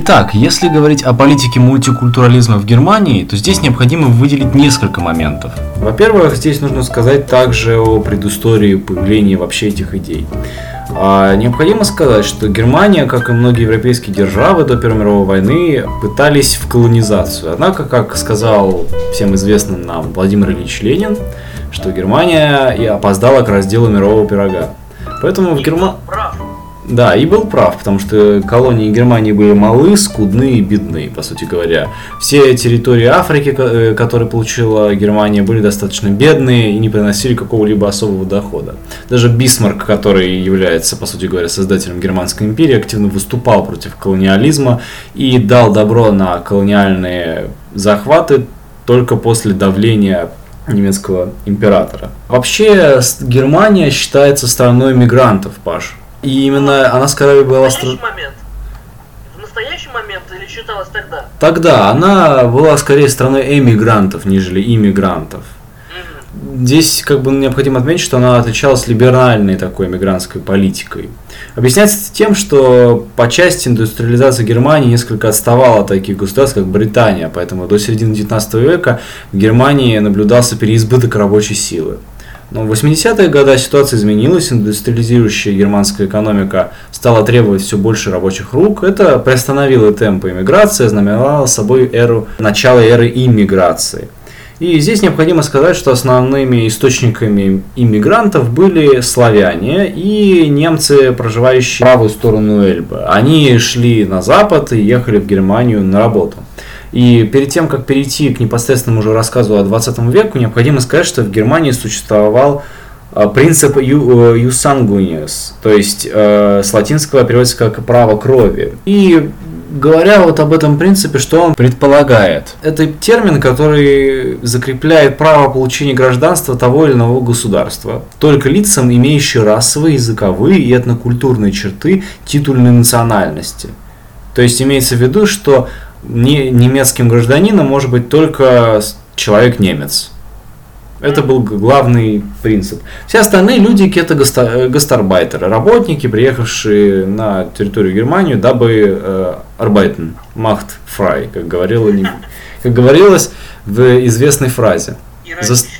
Итак, если говорить о политике мультикультурализма в Германии, то здесь необходимо выделить несколько моментов. Во-первых, здесь нужно сказать также о предыстории появления вообще этих идей. А необходимо сказать, что Германия, как и многие европейские державы до Первой мировой войны, пытались в колонизацию. Однако, как сказал всем известный нам Владимир Ильич Ленин, что Германия и опоздала к разделу мирового пирога. Поэтому в Германии... Да, и был прав, потому что колонии Германии были малы, скудны и бедны, по сути говоря. Все территории Африки, э, которые получила Германия, были достаточно бедные и не приносили какого-либо особого дохода. Даже Бисмарк, который является, по сути говоря, создателем Германской империи, активно выступал против колониализма и дал добро на колониальные захваты только после давления немецкого императора. Вообще, Германия считается страной мигрантов, Паш. И именно она скорее была... В настоящий момент? В настоящий момент или считалась тогда? Тогда она была скорее страной эмигрантов, нежели иммигрантов. Здесь как бы необходимо отметить, что она отличалась либеральной такой эмигрантской политикой. Объясняется тем, что по части индустриализации Германии несколько отставала от таких государств, как Британия, поэтому до середины 19 века в Германии наблюдался переизбыток рабочей силы. Но в 80-е годы ситуация изменилась, индустриализирующая германская экономика стала требовать все больше рабочих рук. Это приостановило темпы иммиграции, знаменовало собой эру, начало эры иммиграции. И здесь необходимо сказать, что основными источниками иммигрантов были славяне и немцы, проживающие в правую сторону Эльбы. Они шли на запад и ехали в Германию на работу. И перед тем, как перейти к непосредственному уже рассказу о 20 веку, необходимо сказать, что в Германии существовал а, принцип юсангуниус, то есть э, с латинского переводится как право крови. И говоря вот об этом принципе, что он предполагает? Это термин, который закрепляет право получения гражданства того или иного государства только лицам, имеющим расовые, языковые и этнокультурные черты титульной национальности. То есть имеется в виду, что не, немецким гражданином может быть только человек-немец. Это был главный принцип. Все остальные люди это гастарбайтеры, работники, приехавшие на территорию Германии, дабы э, arbeiten, macht frei, как, говорило, как говорилось в известной фразе. Иронично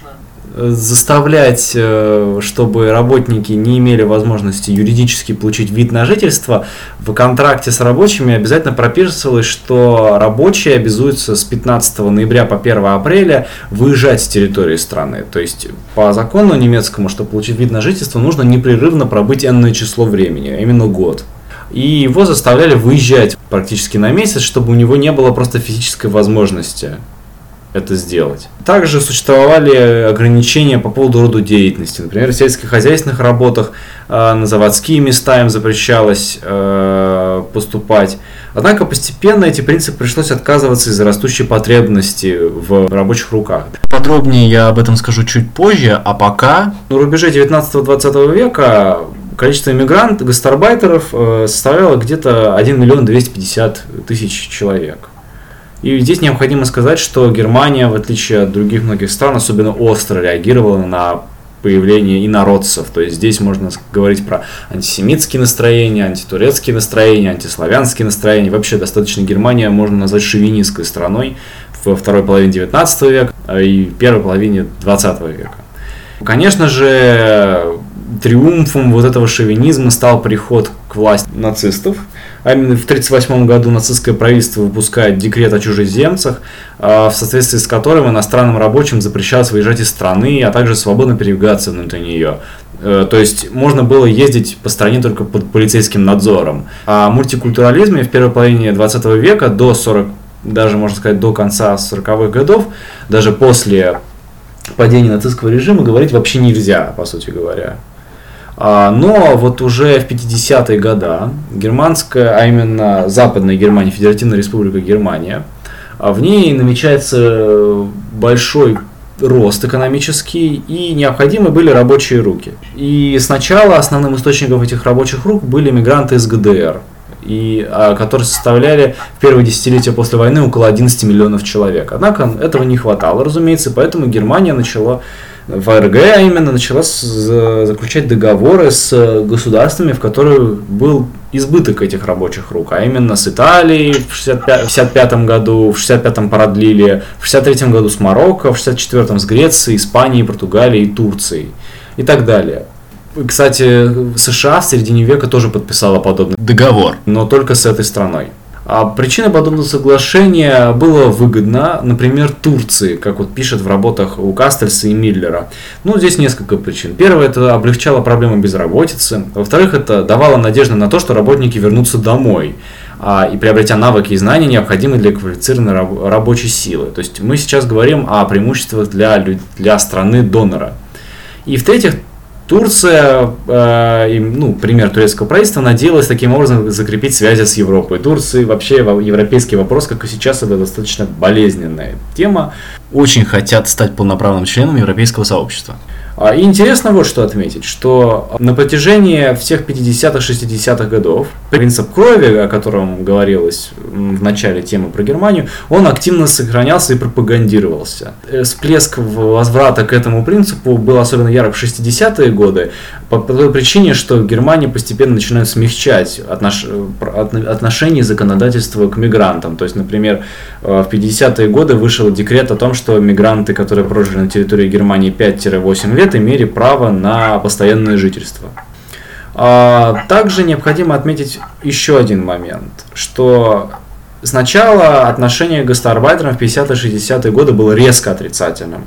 заставлять, э, чтобы работники не имели возможности юридически получить вид на жительство, в контракте с рабочими обязательно прописывалось, что рабочие обязуются с 15 ноября по 1 апреля выезжать с территории страны. То есть по закону немецкому, чтобы получить вид на жительство, нужно непрерывно пробыть энное число времени, а именно год. И его заставляли выезжать практически на месяц, чтобы у него не было просто физической возможности это сделать. Также существовали ограничения по поводу рода деятельности. Например, в сельскохозяйственных работах э, на заводские места им запрещалось э, поступать. Однако постепенно эти принципы пришлось отказываться из-за растущей потребности в рабочих руках. Подробнее я об этом скажу чуть позже, а пока... На рубеже 19-20 века количество иммигрантов, гастарбайтеров э, составляло где-то 1 миллион 250 тысяч человек. И здесь необходимо сказать, что Германия, в отличие от других многих стран, особенно остро реагировала на появление инородцев. То есть здесь можно говорить про антисемитские настроения, антитурецкие настроения, антиславянские настроения. Вообще достаточно Германия можно назвать шовинистской страной во второй половине 19 века и первой половине 20 века. Конечно же, триумфом вот этого шовинизма стал приход к власти нацистов – а именно в 1938 году нацистское правительство выпускает декрет о чужеземцах, а, в соответствии с которым иностранным рабочим запрещалось выезжать из страны, а также свободно передвигаться внутри нее. Э, то есть можно было ездить по стране только под полицейским надзором. О мультикультурализме в первой половине 20 века до 40, даже можно сказать до конца 40-х годов, даже после падения нацистского режима говорить вообще нельзя, по сути говоря. А, но вот уже в 50-е годы германская, а именно Западная Германия, Федеративная Республика Германия, а в ней намечается большой рост экономический и необходимы были рабочие руки. И сначала основным источником этих рабочих рук были мигранты из ГДР, и, а, которые составляли в первые десятилетия после войны около 11 миллионов человек. Однако этого не хватало, разумеется, поэтому Германия начала ФРГ а именно начала заключать договоры с государствами, в которых был избыток этих рабочих рук, а именно с Италией в 65 году, в 65 продлили, в 63 году с Марокко, в 64 с Грецией, Испанией, Португалией и Турцией и так далее. Кстати, США в середине века тоже подписала подобный договор, но только с этой страной. А причина подобного соглашения было выгодно, например, Турции, как вот пишет в работах у Кастельса и Миллера. Ну, здесь несколько причин. Первое, это облегчало проблему безработицы. Во-вторых, это давало надежду на то, что работники вернутся домой а, и приобретя навыки и знания, необходимые для квалифицированной рабочей силы. То есть мы сейчас говорим о преимуществах для, для страны донора. И в-третьих, Турция, э, ну, пример турецкого правительства, надеялась таким образом закрепить связи с Европой. Турции вообще европейский вопрос, как и сейчас, это достаточно болезненная тема. Очень хотят стать полноправным членом европейского сообщества. А, и интересно вот что отметить, что на протяжении всех 50-х, 60-х годов принцип крови, о котором говорилось в начале темы про Германию, он активно сохранялся и пропагандировался. Э, всплеск возврата к этому принципу был особенно ярок в 60-е годы, по той причине, что Германия постепенно начинает смягчать отнош... отношения законодательства к мигрантам. То есть, например, э, в 50-е годы вышел декрет о том, что мигранты, которые прожили на территории Германии 5-8 лет, имели право на постоянное жительство. А также необходимо отметить еще один момент, что сначала отношение к гастарбайтерам в 50-60-е годы было резко отрицательным.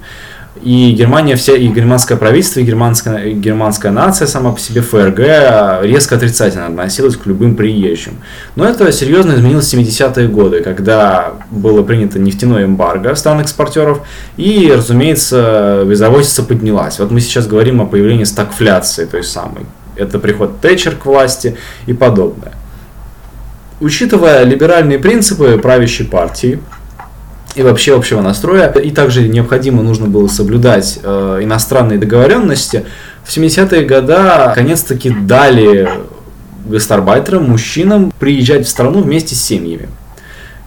И Германия вся, и германское правительство, и германская, германская нация сама по себе ФРГ резко отрицательно относилась к любым приезжим. Но это серьезно изменилось в 70-е годы, когда было принято нефтяное эмбарго стран-экспортеров, и, разумеется, безработица поднялась. Вот мы сейчас говорим о появлении стагфляции той самой. Это приход Тэтчер к власти и подобное. Учитывая либеральные принципы правящей партии, и вообще общего настроя. И также необходимо нужно было соблюдать э, иностранные договоренности. В 70-е годы конец-таки дали гастарбайтерам, мужчинам приезжать в страну вместе с семьями.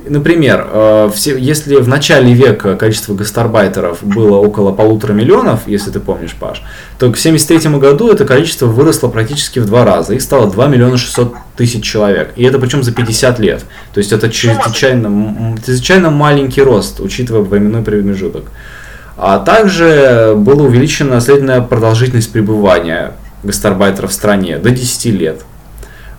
Например, э, если в начале века количество гастарбайтеров было около полутора миллионов, если ты помнишь, Паш, то к 1973 году это количество выросло практически в два раза. Их стало 2 миллиона 600 тысяч человек. И это причем за 50 лет. То есть это чрезвычайно, чрезвычайно маленький рост, учитывая временной промежуток. А также была увеличена средняя продолжительность пребывания гастарбайтеров в стране до 10 лет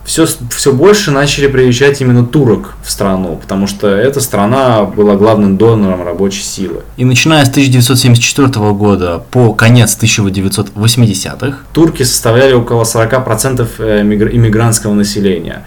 все, все больше начали приезжать именно турок в страну, потому что эта страна была главным донором рабочей силы. И начиная с 1974 года по конец 1980-х турки составляли около 40% э, иммигрантского населения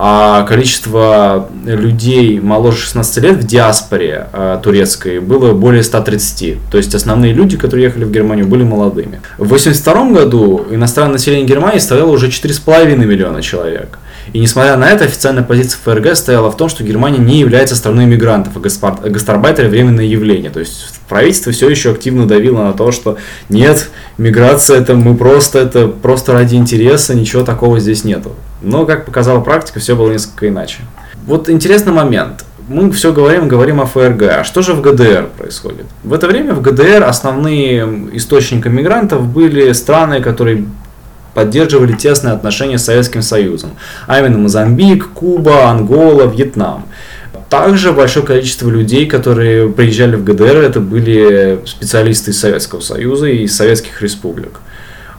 а количество людей моложе 16 лет в диаспоре э, турецкой было более 130. То есть основные люди, которые ехали в Германию, были молодыми. В 1982 году иностранное население Германии составляло уже 4,5 миллиона человек. И несмотря на это, официальная позиция ФРГ стояла в том, что Германия не является страной иммигрантов, а гастарбайтеры – временное явление. То есть правительство все еще активно давило на то, что нет, миграция это мы просто, это просто ради интереса, ничего такого здесь нету. Но, как показала практика, все было несколько иначе. Вот интересный момент. Мы все говорим, говорим о ФРГ. А что же в ГДР происходит? В это время в ГДР основные источниками мигрантов были страны, которые поддерживали тесные отношения с Советским Союзом, а именно Мозамбик, Куба, Ангола, Вьетнам. Также большое количество людей, которые приезжали в ГДР, это были специалисты из Советского Союза и из советских республик.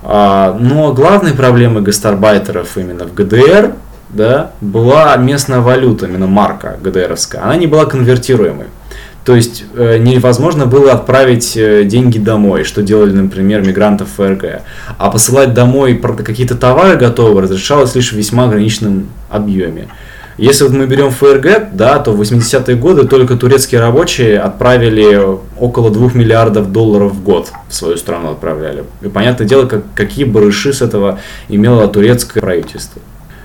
А, но главной проблемой гастарбайтеров именно в ГДР да, была местная валюта, именно марка ГДРовская. Она не была конвертируемой. То есть э, невозможно было отправить э, деньги домой, что делали, например, мигрантов ФРГ. А посылать домой какие-то товары готовые разрешалось лишь в весьма ограниченном объеме. Если мы берем ФРГ, да, то в 80-е годы только турецкие рабочие отправили около 2 миллиардов долларов в год в свою страну отправляли. И понятное дело, как, какие барыши с этого имело турецкое правительство.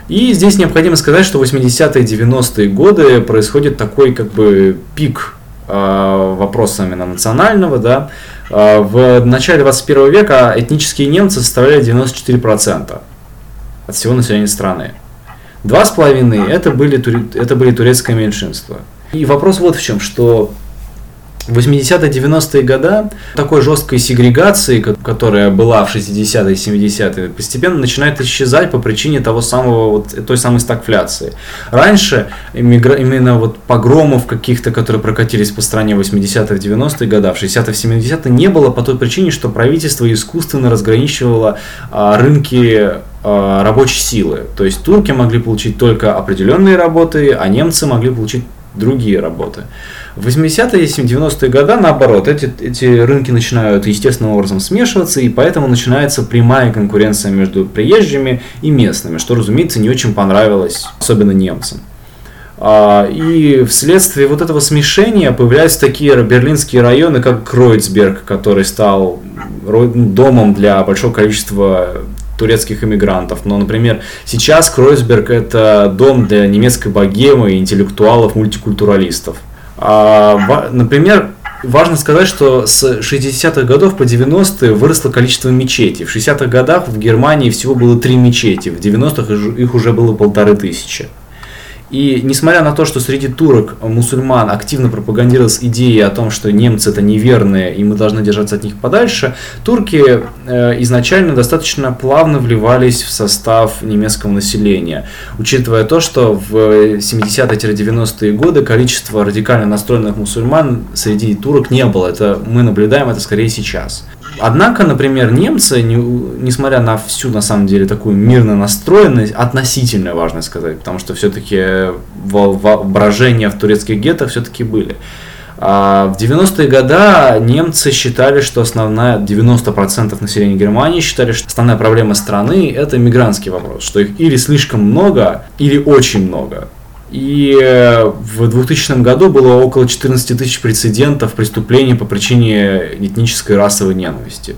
И здесь необходимо сказать, что в 80-е 90-е годы происходит такой как бы пик Э, вопроса национального, да, э, в начале 21 века этнические немцы составляли 94% от всего населения страны. Два с половиной это были, это были турецкое меньшинство. И вопрос вот в чем, что В 80-е, 90-е годы такой жесткой сегрегации, которая была в 60-е и 70-е, постепенно начинает исчезать по причине того самого, вот, той самой стагфляции. Раньше именно вот погромов каких-то, которые прокатились по стране в 80-х, 90-е годы, в 60-е, 70-е не было по той причине, что правительство искусственно разграничивало а, рынки а, рабочей силы. То есть турки могли получить только определенные работы, а немцы могли получить другие работы. В 80-е и 90-е годы, наоборот, эти, эти рынки начинают естественным образом смешиваться, и поэтому начинается прямая конкуренция между приезжими и местными, что, разумеется, не очень понравилось, особенно немцам. А, и вследствие вот этого смешения появляются такие берлинские районы, как Кройцберг, который стал домом для большого количества турецких иммигрантов. Но, например, сейчас Кройсберг это дом для немецкой богемы интеллектуалов, мультикультуралистов. А, например, важно сказать, что с 60-х годов по 90-е выросло количество мечетей. В 60-х годах в Германии всего было три мечети, в 90-х их уже было полторы тысячи. И несмотря на то, что среди турок, мусульман активно пропагандировалась идея о том, что немцы это неверные и мы должны держаться от них подальше, турки э, изначально достаточно плавно вливались в состав немецкого населения, учитывая то, что в 70-90-е годы количество радикально настроенных мусульман среди турок не было. Это мы наблюдаем это скорее сейчас. Однако, например, немцы, не, несмотря на всю, на самом деле, такую мирно настроенность, относительно важно сказать, потому что все-таки воображения в турецких гетто все-таки были. А в 90-е годы немцы считали, что основная, 90% населения Германии считали, что основная проблема страны это мигрантский вопрос, что их или слишком много, или очень много. И э, в 2000 году было около 14 тысяч прецедентов преступлений по причине этнической расовой ненависти.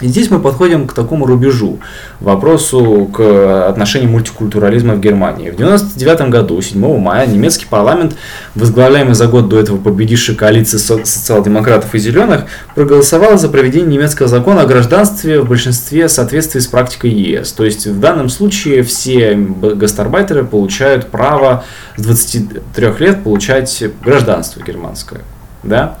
И здесь мы подходим к такому рубежу, вопросу к отношению мультикультурализма в Германии. В 1999 году, 7 мая, немецкий парламент, возглавляемый за год до этого победившей коалиции социал-демократов и зеленых, проголосовал за проведение немецкого закона о гражданстве в большинстве в соответствии с практикой ЕС. То есть в данном случае все гастарбайтеры получают право с 23 лет получать гражданство германское. Да?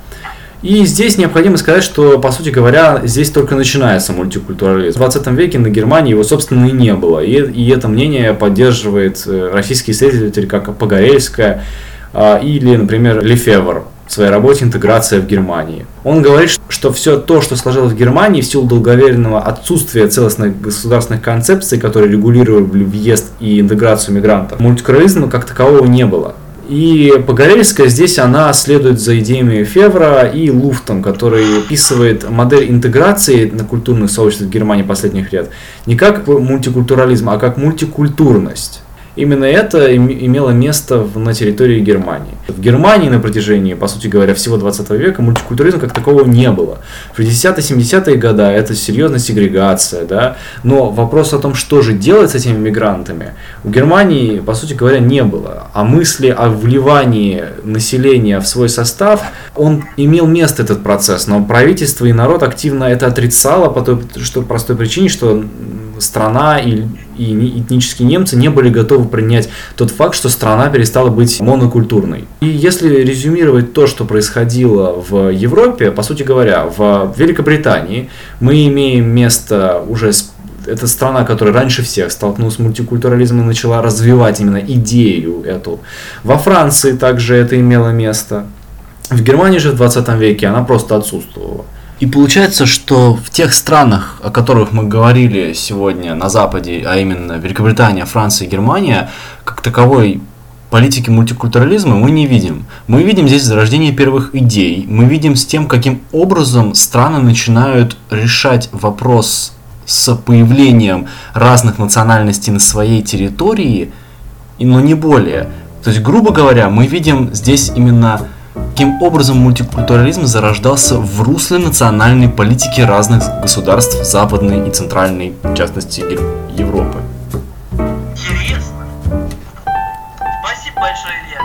И здесь необходимо сказать, что, по сути говоря, здесь только начинается мультикультурализм. В 20 веке на Германии его, собственно, и не было. И, и это мнение поддерживает э, российские исследователи, как Погорельская а, или, например, Лефевр в своей работе «Интеграция в Германии». Он говорит, что все то, что сложилось в Германии в силу долговременного отсутствия целостных государственных концепций, которые регулировали въезд и интеграцию мигрантов, мультикультурализма как такового не было. И Погорельская здесь она следует за идеями Февра и Луфтом, который описывает модель интеграции на культурных сообществах Германии последних лет не как мультикультурализм, а как мультикультурность. Именно это имело место на территории Германии. В Германии на протяжении, по сути говоря, всего 20 века мультикультуризма как такового не было. В 60-70-е годы это серьезная сегрегация, да, но вопрос о том, что же делать с этими мигрантами, у Германии, по сути говоря, не было. А мысли о вливании населения в свой состав, он имел место, этот процесс, но правительство и народ активно это отрицало по той что, простой причине, что страна и, и этнические немцы не были готовы принять тот факт, что страна перестала быть монокультурной. И если резюмировать то, что происходило в Европе, по сути говоря, в Великобритании мы имеем место уже с это страна, которая раньше всех столкнулась с мультикультурализмом и начала развивать именно идею эту. Во Франции также это имело место. В Германии же в 20 веке она просто отсутствовала. И получается, что в тех странах, о которых мы говорили сегодня на Западе, а именно Великобритания, Франция Германия, как таковой политики мультикультурализма мы не видим. Мы видим здесь зарождение первых идей, мы видим с тем, каким образом страны начинают решать вопрос с появлением разных национальностей на своей территории, но не более. То есть, грубо говоря, мы видим здесь именно Каким образом мультикультурализм зарождался в русле национальной политики разных государств Западной и Центральной, в частности, Европы? Интересно. Спасибо большое, Илья.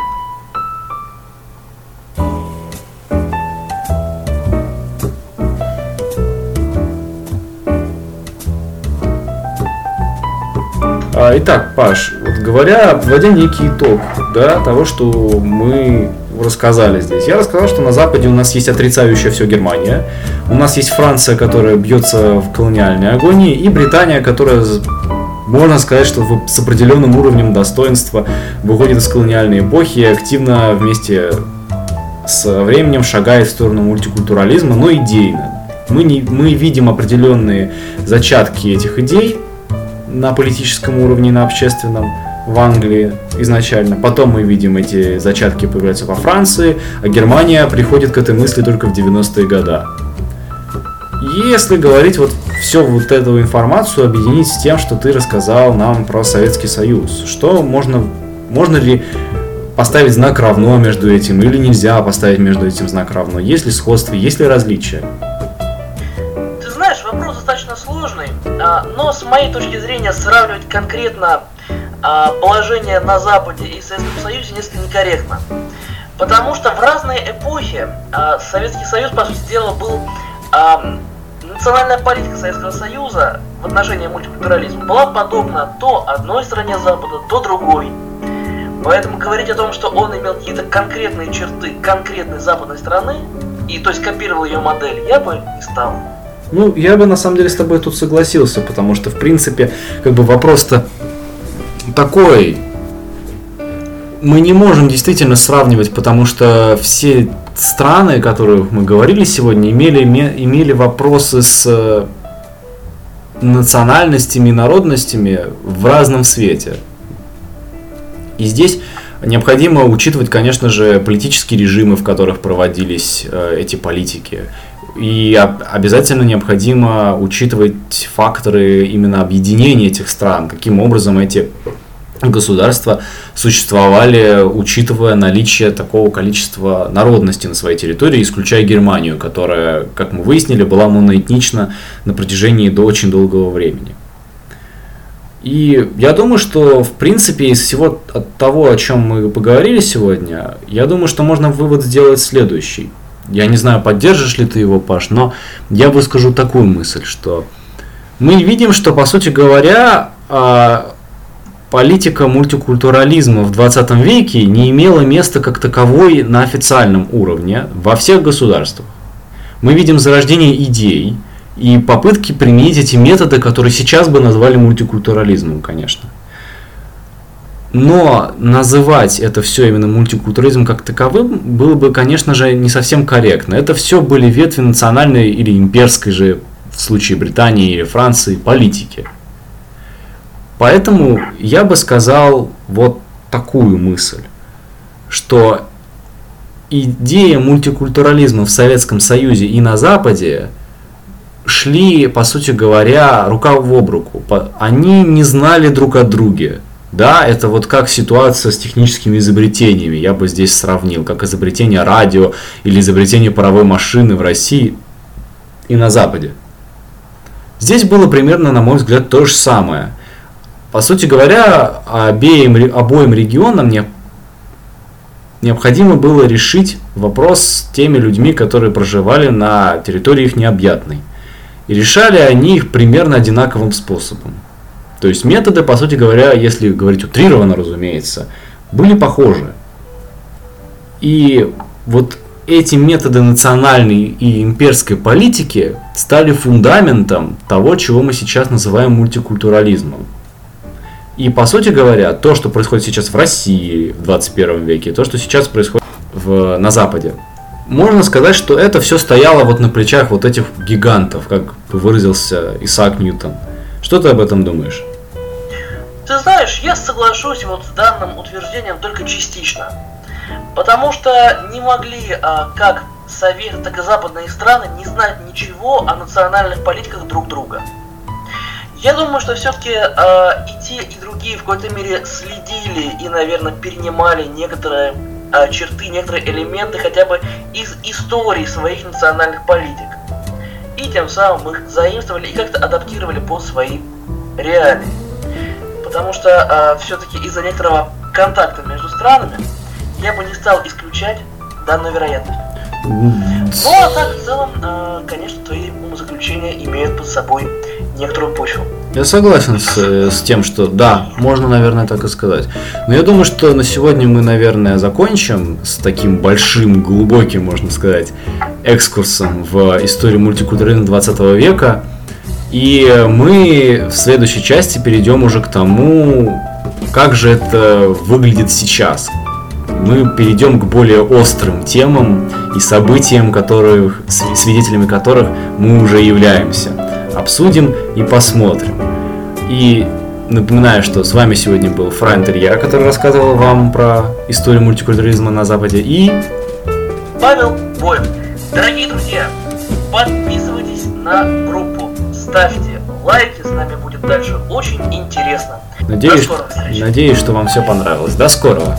А, итак, Паш, вот говоря, вводя некий итог да, того, что мы рассказали здесь? Я рассказал, что на Западе у нас есть отрицающая все Германия, у нас есть Франция, которая бьется в колониальной агонии, и Британия, которая можно сказать, что с определенным уровнем достоинства выходит из колониальной эпохи и активно вместе с временем шагает в сторону мультикультурализма, но идейно. Мы, не, мы видим определенные зачатки этих идей на политическом уровне, на общественном в Англии изначально. Потом мы видим эти зачатки появляются во Франции, а Германия приходит к этой мысли только в 90-е годы. Если говорить вот всю вот эту информацию объединить с тем, что ты рассказал нам про Советский Союз, что можно, можно ли поставить знак равно между этим или нельзя поставить между этим знак равно? Есть ли сходство, есть ли различия? Ты знаешь, вопрос достаточно сложный, а, но с моей точки зрения сравнивать конкретно положение на Западе и Советском Союзе несколько некорректно. Потому что в разные эпохи а, Советский Союз, по сути дела, был национальная политика Советского Союза в отношении мультикультурализма была подобна то одной стране Запада, то другой. Поэтому говорить о том, что он имел какие-то конкретные черты конкретной западной страны, и то есть копировал ее модель, я бы не стал. Ну, я бы на самом деле с тобой тут согласился, потому что, в принципе, как бы вопрос-то такой. Мы не можем действительно сравнивать, потому что все страны, о которых мы говорили сегодня, имели, имели вопросы с э, национальностями и народностями в разном свете. И здесь необходимо учитывать, конечно же, политические режимы, в которых проводились э, эти политики. И обязательно необходимо учитывать факторы именно объединения этих стран, каким образом эти государства существовали, учитывая наличие такого количества народности на своей территории, исключая Германию, которая, как мы выяснили, была моноэтнична на протяжении до очень долгого времени. И я думаю, что в принципе из всего от того, о чем мы поговорили сегодня, я думаю, что можно вывод сделать следующий. Я не знаю, поддержишь ли ты его, Паш, но я выскажу такую мысль, что мы видим, что, по сути говоря, а, политика мультикультурализма в 20 веке не имела места как таковой на официальном уровне во всех государствах. Мы видим зарождение идей и попытки применить эти методы, которые сейчас бы назвали мультикультурализмом, конечно. Но называть это все именно мультикультурализм как таковым было бы, конечно же, не совсем корректно. Это все были ветви национальной или имперской же, в случае Британии или Франции, политики. Поэтому я бы сказал вот такую мысль, что идея мультикультурализма в Советском Союзе и на Западе шли, по сути говоря, рука в об руку. Они не знали друг о друге. Да, это вот как ситуация с техническими изобретениями, я бы здесь сравнил, как изобретение радио или изобретение паровой машины в России и на Западе. Здесь было примерно, на мой взгляд, то же самое. По сути говоря, обеим, обоим регионам не, необходимо было решить вопрос с теми людьми, которые проживали на территории их необъятной. И решали они их примерно одинаковым способом. То есть методы, по сути говоря, если говорить утрированно, разумеется, были похожи. И вот эти методы национальной и имперской политики стали фундаментом того, чего мы сейчас называем мультикультурализмом. И, по сути говоря, то, что происходит сейчас в России в 21 веке, то, что сейчас происходит в, на Западе, можно сказать, что это все стояло вот на плечах вот этих гигантов, как выразился Исаак Ньютон. Что ты об этом думаешь? Ты знаешь, я соглашусь вот с данным утверждением только частично. Потому что не могли а, как Совет, так и западные страны не знать ничего о национальных политиках друг друга. Я думаю, что все-таки э, и те, и другие в какой-то мере следили и, наверное, перенимали некоторые э, черты, некоторые элементы хотя бы из истории своих национальных политик. И тем самым их заимствовали и как-то адаптировали под свои реалии. Потому что э, все-таки из-за некоторого контакта между странами я бы не стал исключать данную вероятность. Ну а так, в целом, э, конечно, твои умозаключения имеют под собой некоторую почву. Я согласен с, с тем, что да, можно, наверное, так и сказать. Но я думаю, что на сегодня мы, наверное, закончим с таким большим, глубоким, можно сказать, экскурсом в историю мультикультуризма 20 века. И мы в следующей части перейдем уже к тому, как же это выглядит сейчас. Мы перейдем к более острым темам и событиям, которых, свидетелями которых мы уже являемся. Обсудим и посмотрим. И напоминаю, что с вами сегодня был Фрайн Терьер, который рассказывал вам про историю мультикультуризма на Западе, и... Павел Боев. Дорогие друзья, подписывайтесь на группу, ставьте лайки, с нами будет дальше очень интересно. Надеюсь, надеюсь, что вам все понравилось. До скорого!